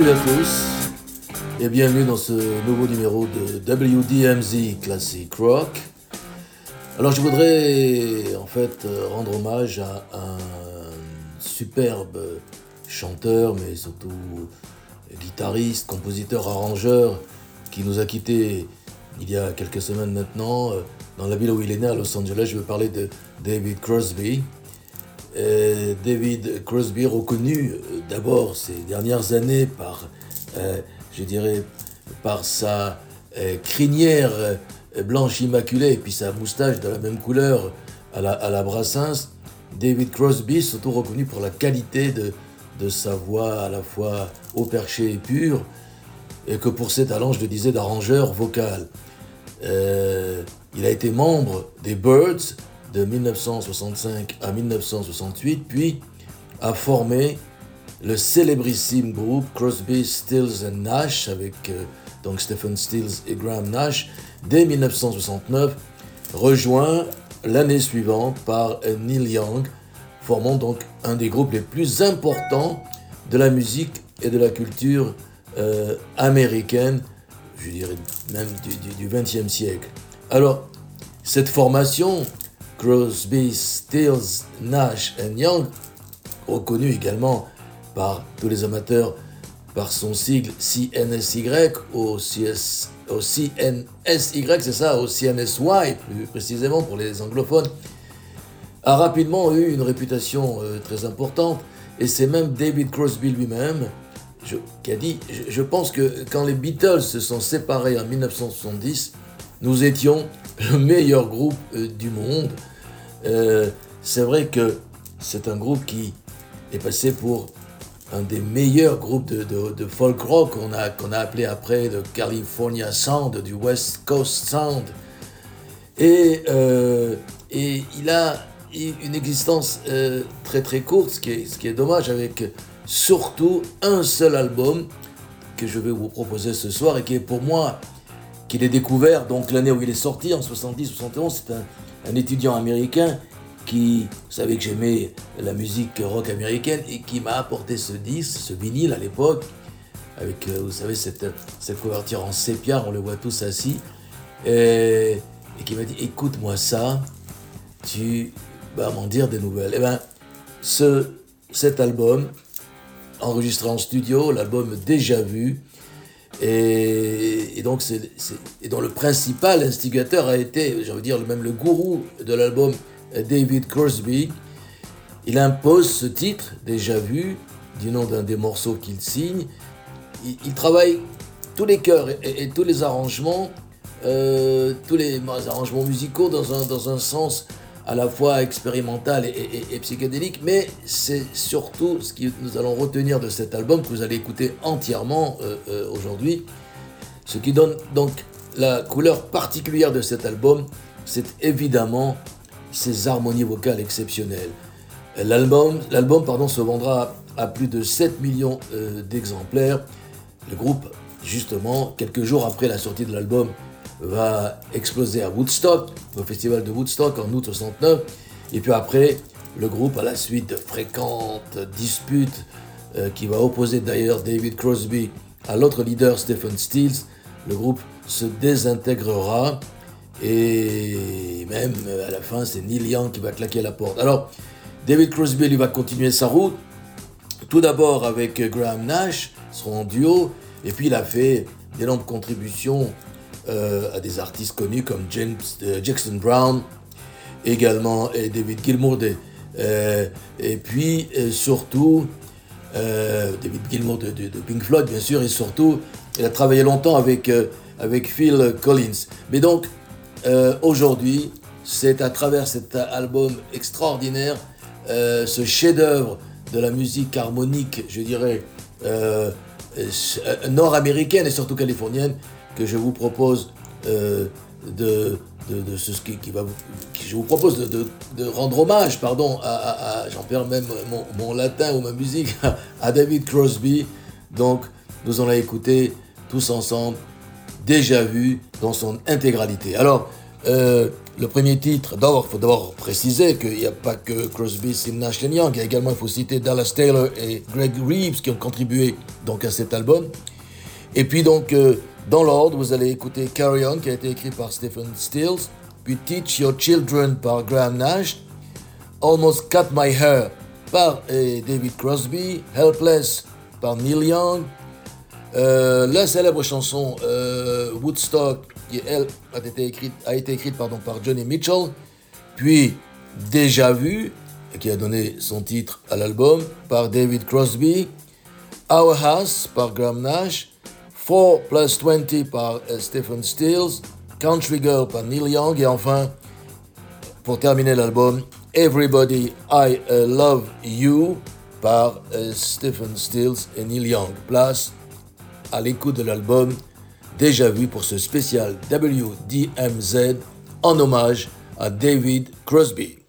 Salut à tous et bienvenue dans ce nouveau numéro de WDMZ Classic Rock. Alors je voudrais en fait rendre hommage à un superbe chanteur mais surtout guitariste, compositeur, arrangeur qui nous a quittés il y a quelques semaines maintenant dans la ville où il est né à Los Angeles. Je veux parler de David Crosby. Euh, David Crosby, reconnu euh, d'abord ces dernières années par, euh, je dirais, par sa crinière blanche immaculée et puis sa moustache de la même couleur à la, à David Crosby, surtout reconnu pour la qualité de, de sa voix à la fois au perché et pure, et que pour ses talents, je le disais, d'arrangeur vocal. il a été membre des Birds, de 1965 à 1968, puis a formé le célébrissime groupe Crosby, Stills and Nash avec euh, donc Stephen Stills et Graham Nash dès 1969, rejoint l'année suivante par Neil Young, formant donc un des groupes les plus importants de la musique et de la culture euh, américaine, je dirais même du XXe siècle. Alors, cette formation Crosby, Stills, Nash et Young, reconnu également par tous les amateurs par son sigle CNSY au, au CNSY, c'est ça, au CNSY plus précisément pour les anglophones, a rapidement eu une réputation euh, très importante. Et c'est même David Crosby lui-même qui a dit je, pense que quand les Beatles se sont séparés en 1970, nous étions le meilleur groupe euh, du monde euh, c'est vrai que c'est un groupe qui est passé pour un des meilleurs groupes de, folk rock qu'on a, qu'on a appelé après le California Sound, du West Coast Sound. Et, euh, et il a une existence euh, très très courte, ce qui, est, ce qui est dommage, avec surtout un seul album que je vais vous proposer ce soir et qui est pour moi, qu'il est découvert, donc l'année où il est sorti, en 70-71, c'est un, un étudiant américain qui savait que j'aimais la musique rock américaine et qui m'a apporté ce disque, ce vinyle à l'époque, avec, euh, vous savez, cette, cette couverture en sépia, on le voit tous assis, et, qui m'a dit écoute-moi ça, tu vas m'en dire des nouvelles. Et eh bien, ce, cet album, enregistré en studio, l'album Déjà Vu, et, donc, c'est, et dont le principal instigateur a été, j'ai envie de dire, même le gourou de l'album, David Crosby. Il impose ce titre, déjà vu, du nom d'un des morceaux qu'il signe. Il, travaille tous les chœurs et, tous les arrangements, euh, tous les, arrangements musicaux dans un, dans un sens à la fois expérimental et, psychédélique, mais c'est surtout ce que nous allons retenir de cet album que vous allez écouter entièrement euh, euh, aujourd'hui. Ce qui donne donc la couleur particulière de cet album, c'est évidemment ses harmonies vocales exceptionnelles. L'album, l'album pardon, se vendra à plus de 7 millions euh, d'exemplaires. Le groupe, justement, quelques jours après la sortie de l'album, va exploser à Woodstock, au festival de Woodstock en août 69. Et puis après, le groupe, à la suite de fréquentes disputes euh, qui va opposer d'ailleurs David Crosby à l'autre leader Stephen Stills, le groupe se désintégrera et même euh, à la fin, c'est Neil Young qui va claquer la porte. Alors, David Crosby lui va continuer sa route, tout d'abord avec Graham Nash, son duo, et puis il a fait d'énormes contributions euh, à des artistes connus comme James, euh, Jackson Brown, également et David Gilmour, et puis surtout David Gilmour de, Pink Floyd, bien sûr, et surtout, il a travaillé longtemps avec, avec Phil Collins. Mais donc, euh, aujourd'hui, c'est à travers cet album extraordinaire, euh, ce chef-d'œuvre de la musique harmonique, je dirais, euh, nord-américaine et surtout californienne, que je vous propose de, de, ce qui, va, je vous propose de, rendre hommage, pardon, à, j'en perds même mon, latin ou ma musique, à David Crosby. Donc, nous allons écouter tous ensemble, déjà vu dans son intégralité. Alors, euh, le premier titre, d'abord, il faut d'abord préciser qu'il n'y a pas que Crosby, Nash Young, il y a également, il faut citer Dallas Taylor et Greg Reeves qui ont contribué donc à cet album. Et puis donc, euh, dans l'ordre, vous allez écouter Carry On qui a été écrit par Stephen Stills, puis Teach Your Children par Graham Nash, Almost Cut My Hair par euh, David Crosby, Helpless par Neil Young, la célèbre chanson Woodstock qui a été écrite, par Johnny Mitchell, puis Déjà Vu, qui a donné son titre à l'album, par David Crosby, Our House par Graham Nash, 4 plus 20 par euh, Stephen Stills, Country Girl par Neil Young, et enfin, pour terminer l'album, Everybody I uh, Love You par euh, Stephen Stills et Neil Young. Place à l'écoute de l'album déjà vu pour ce spécial WDMZ en hommage à David Crosby.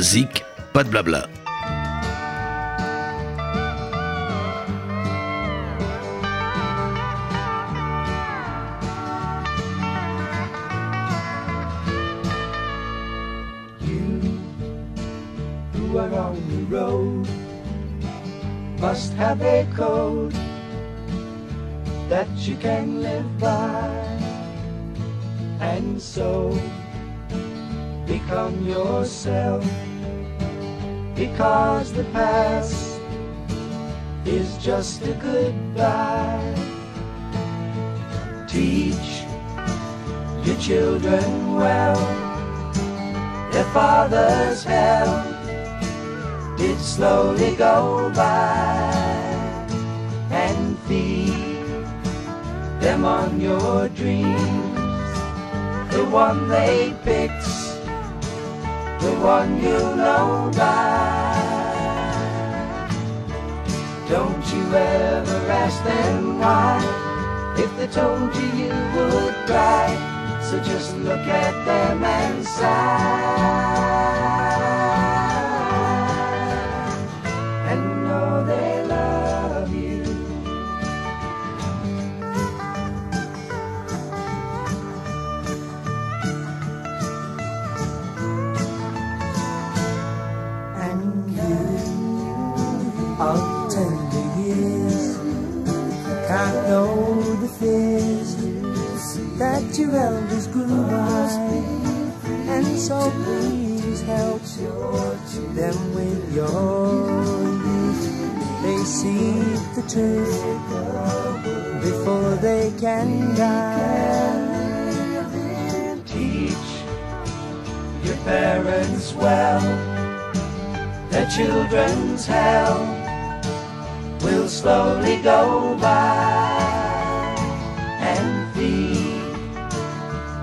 Zik, pas de blabla. must have a code that you can live by and so become yourself because the past is just a goodbye teach your children well their father's hell did slowly go by and feed them on your dreams. The one they picked, the one you know by. Don't you ever ask them why, if they told you you would cry. So just look at them and sigh. Your elders grew and so please help them with your youth. They see the truth before they can die. Teach your parents well, their children's hell will slowly go by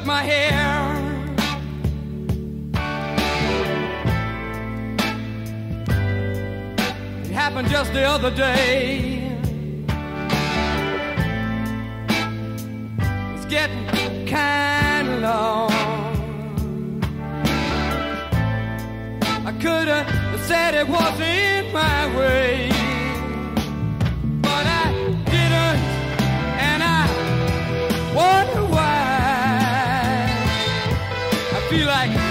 Cut my hair. It happened just the other day. It's getting kind of long. I could have said it wasn't my way. Feel like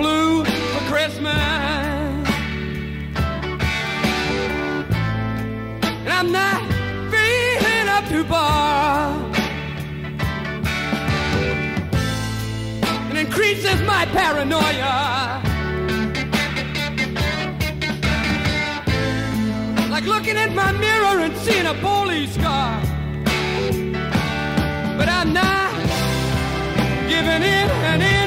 flu for Christmas. And I'm not feeling up to bar. It increases my paranoia. Like looking at my mirror and seeing a police car. But I'm not giving in an inch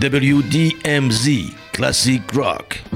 WDMZ Classic Rock.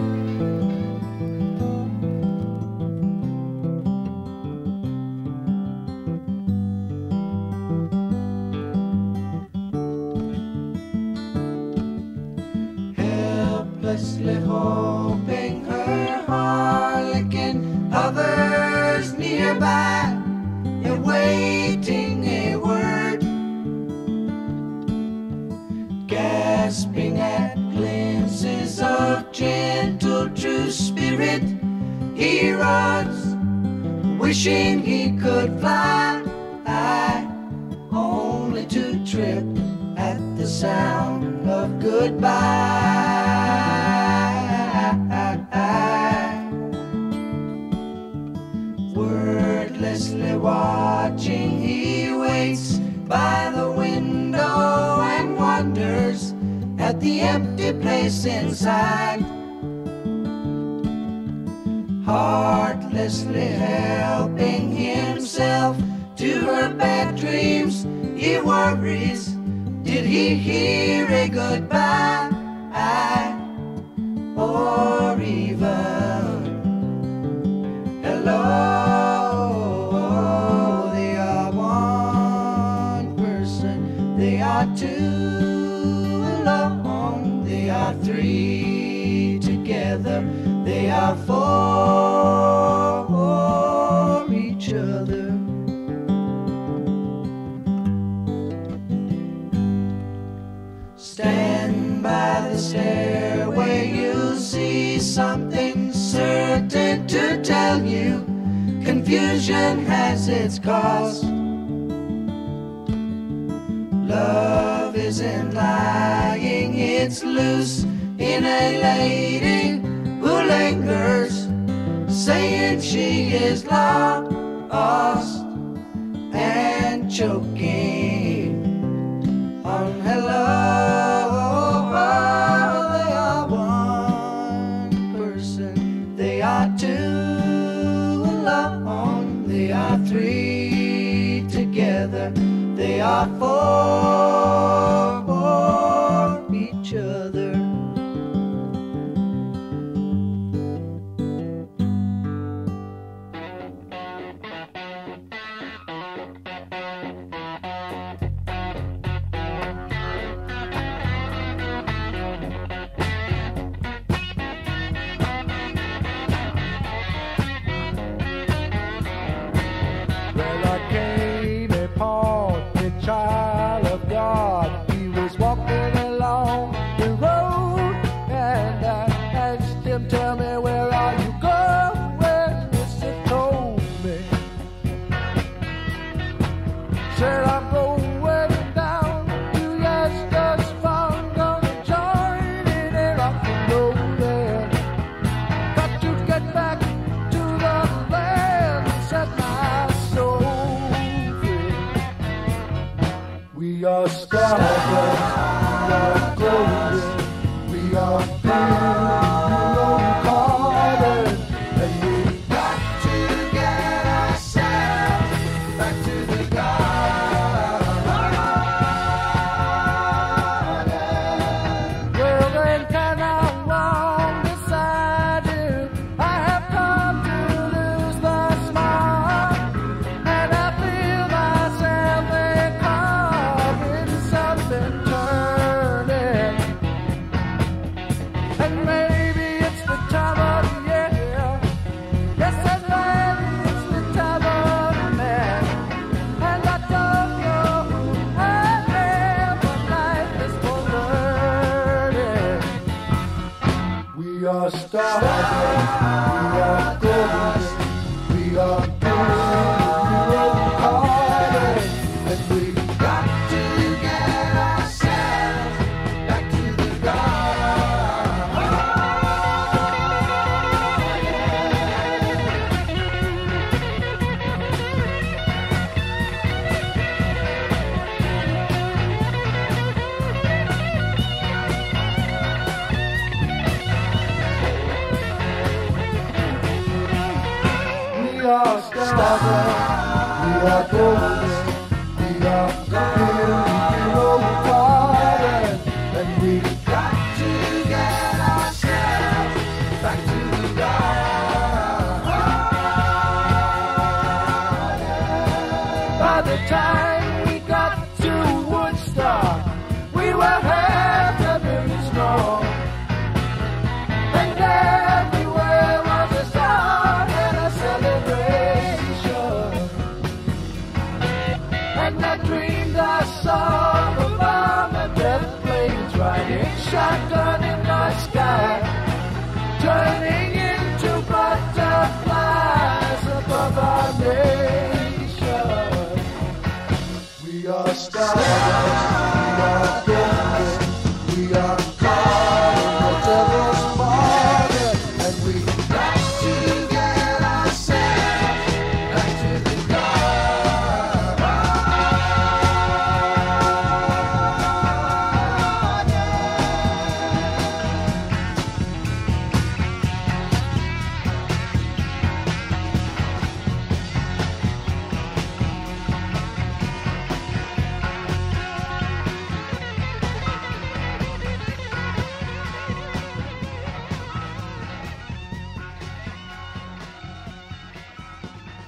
Hello, they are one person, they are two alone, they are three together, they are four. confusion has its cost. Love isn't lying, it's loose, in a lady who lingers, saying she is lost. are for.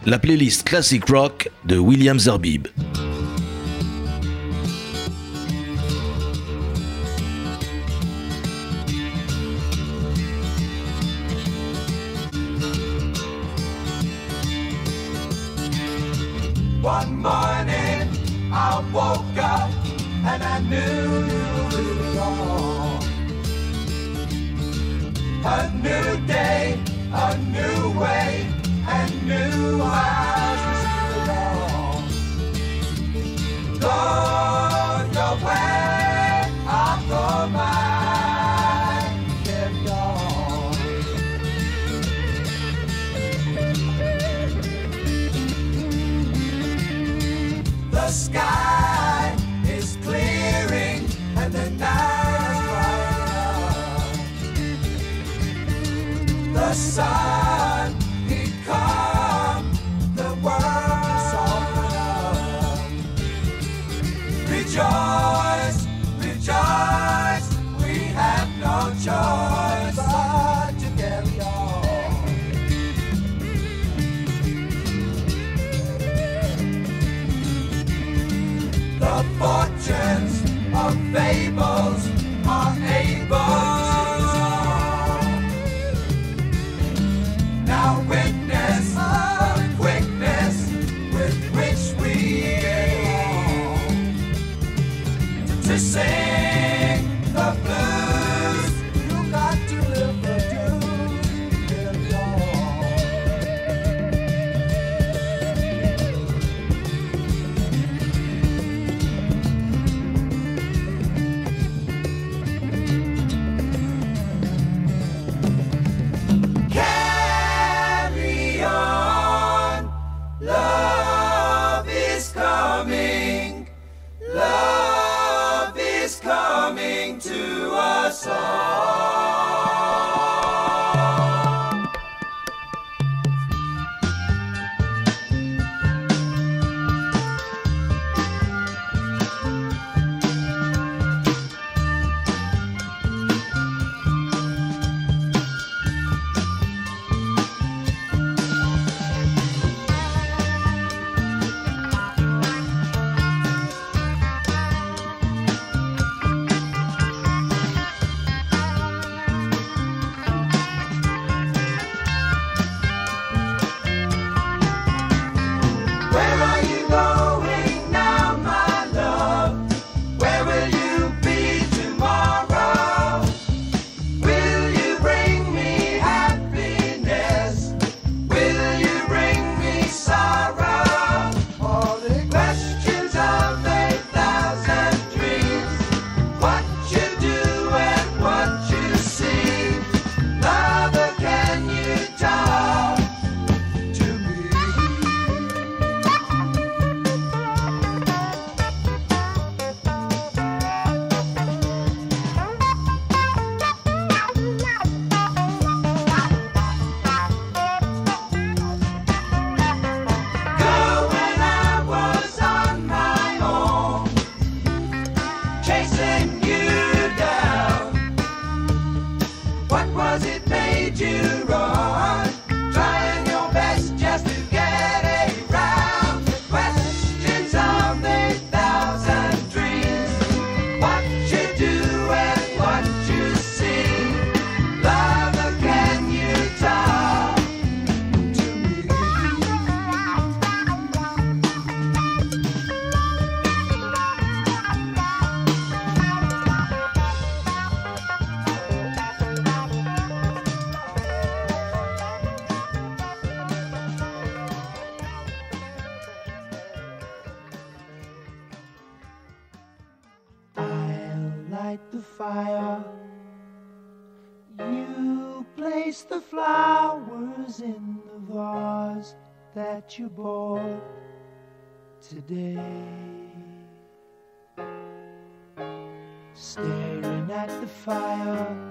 La playlist Classic Rock de William Zerbib. of fable. that you bought today. Staring at the fire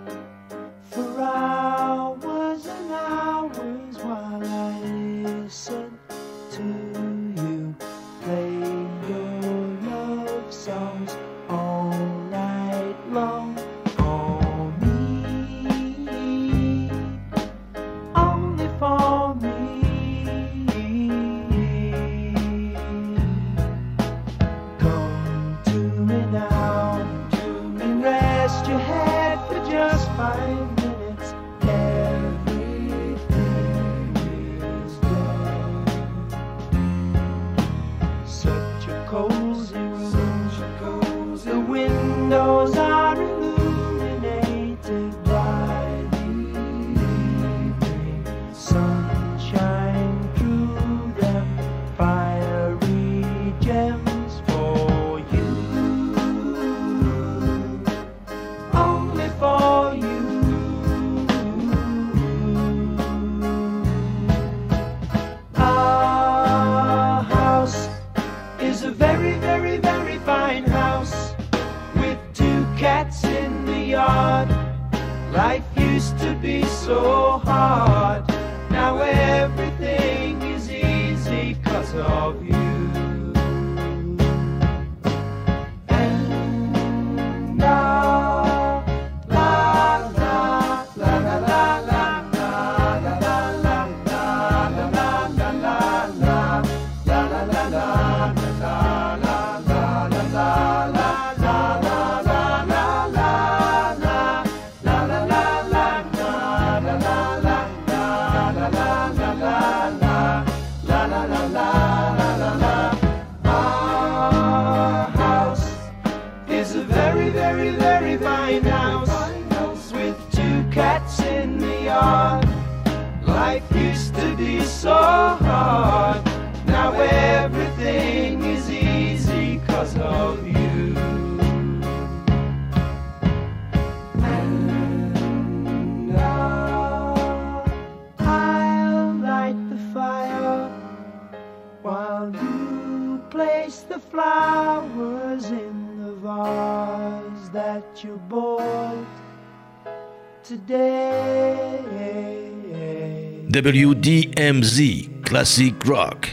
WDMZ Classic Rock.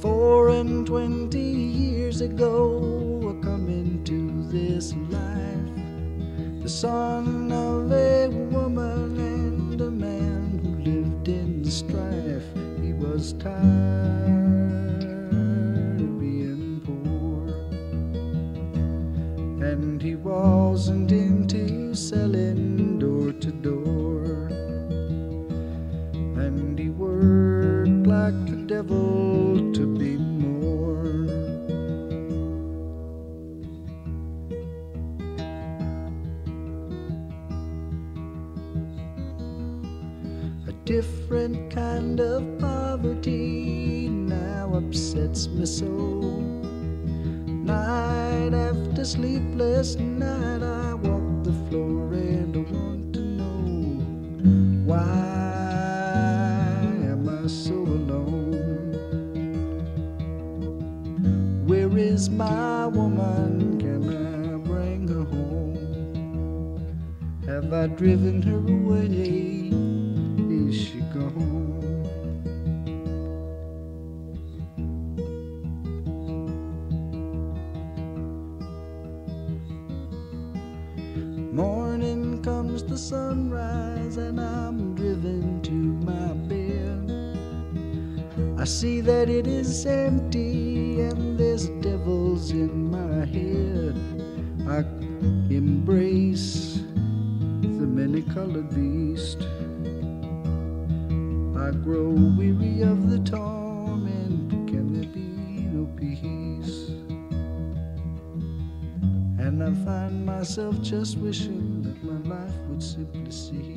Four and twenty years ago, I come into this life, the son of a woman and a man who lived in strife. He was tired. And he wasn't into selling door to door. And he worked like the devil to be more. A different kind of poverty now upsets me so sleepless night, I walk the floor and I want to know why am I so alone? Where is my woman? Can I bring her home? Have I driven her away? see that it is empty and there's devils in my head. I embrace the many colored beast. I grow weary of the torment. Can there be no peace? And I find myself just wishing that my life would simply cease.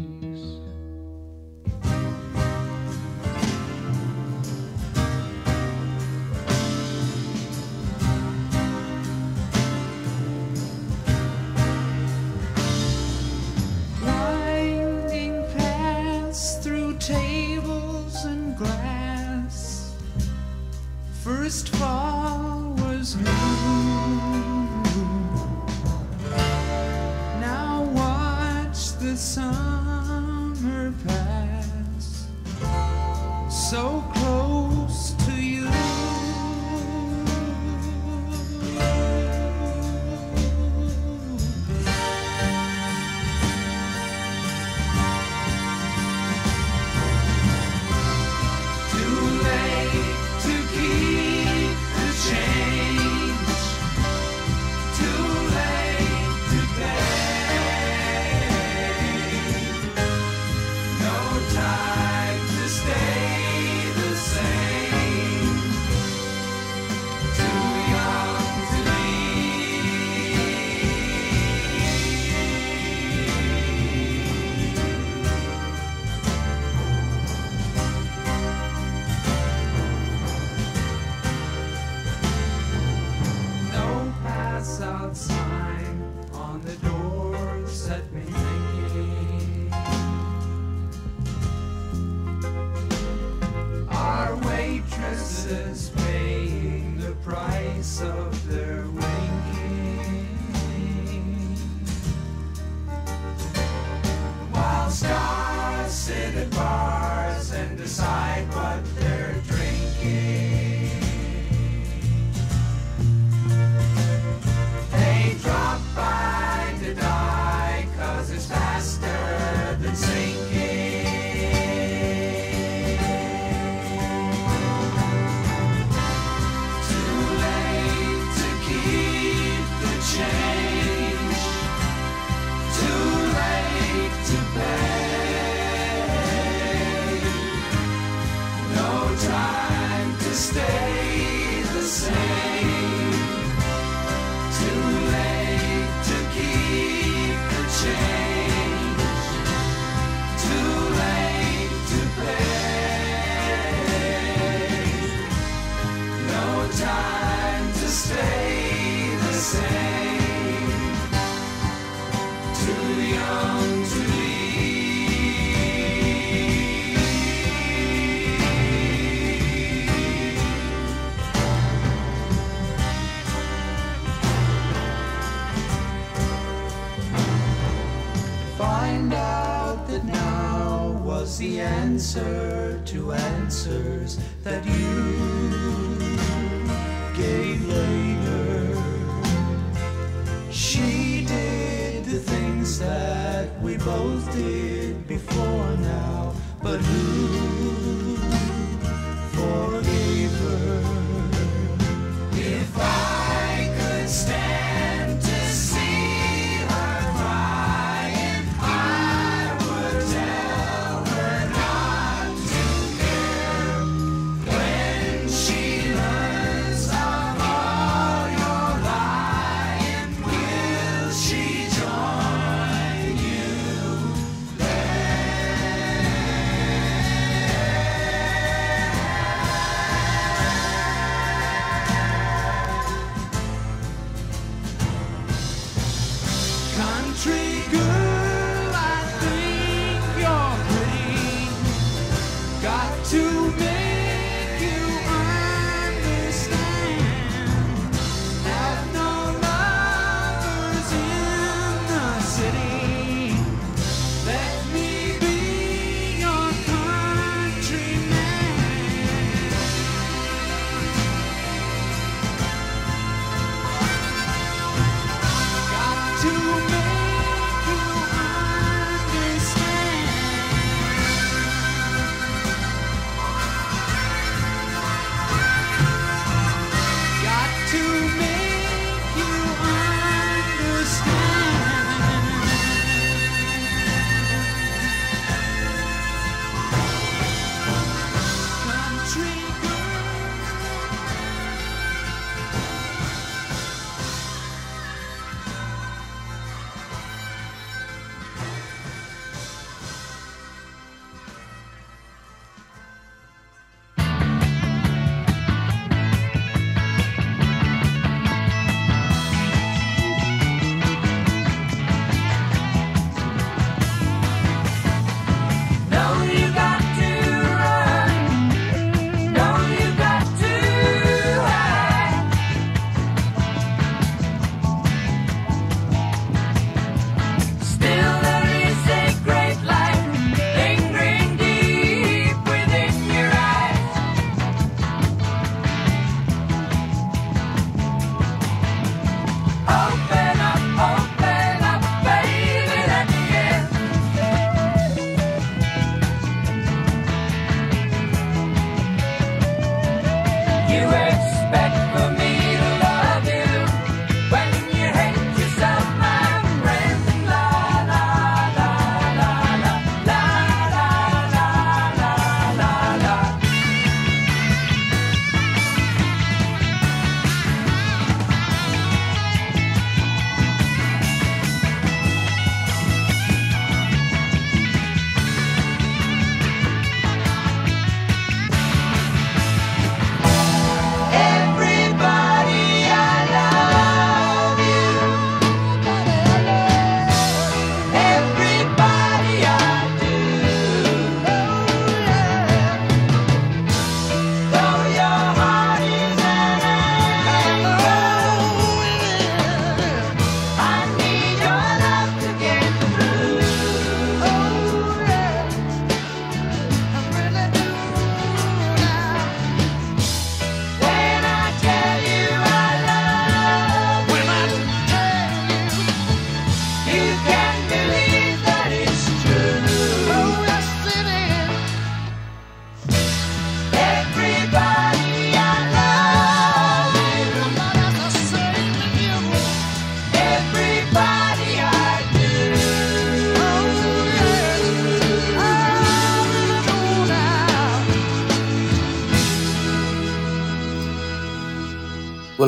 noise of their winking, While stars sit at bars and decide what answer to answers that you gave later. She did the things that we both did before now, but who?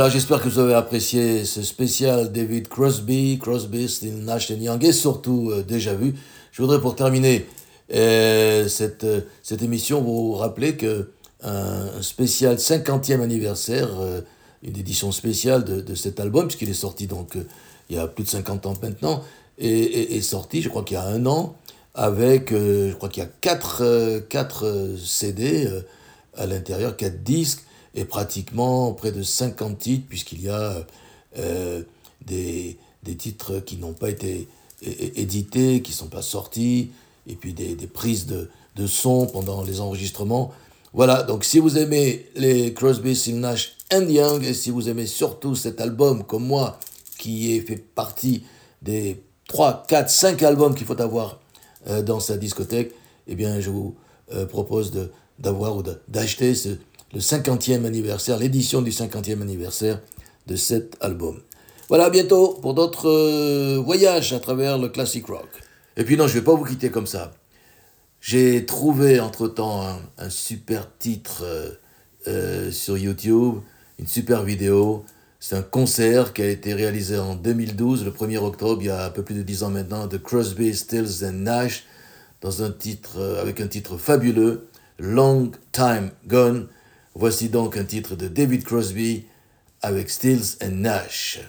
Voilà, j'espère que vous avez apprécié ce spécial David Crosby, Crosby, Still Nash Young et surtout euh, déjà vu. Je voudrais pour terminer euh, cette, euh, cette émission vous rappeler que un spécial 50e anniversaire, une édition spéciale de, de cet album, puisqu'il est sorti donc il y a plus de 50 ans maintenant, est, est- sorti, je crois qu'il y a un an, avec, je crois qu'il y a 4, CD euh, à l'intérieur, 4 disques, et pratiquement près de 50 titres, puisqu'il y a euh, des, des titres qui n'ont pas été édités, qui ne sont pas sortis, et puis des, des prises de, de son pendant les enregistrements. Voilà, donc si vous aimez les Crosby, Still Nash and Young, et si vous aimez surtout cet album comme moi, qui est fait partie des 3, 4, 5 albums qu'il faut avoir euh, dans sa discothèque, eh bien je vous euh, propose d'avoir ou d'acheter ce- le 50e anniversaire, l'édition du 50e anniversaire de cet album. Voilà, à bientôt pour d'autres euh, voyages à travers le classic rock. Et puis non, je vais pas vous quitter comme ça. J'ai trouvé entre-temps un, super titre euh, euh, sur YouTube, une super vidéo. C'est un concert qui a été réalisé en 2012, le 1er octobre, il y a un peu plus de 10 ans maintenant, de Crosby, Stills and Nash, dans un titre, avec un titre fabuleux, Long Time Gone. Voici donc un titre de David Crosby avec Stills and Nash.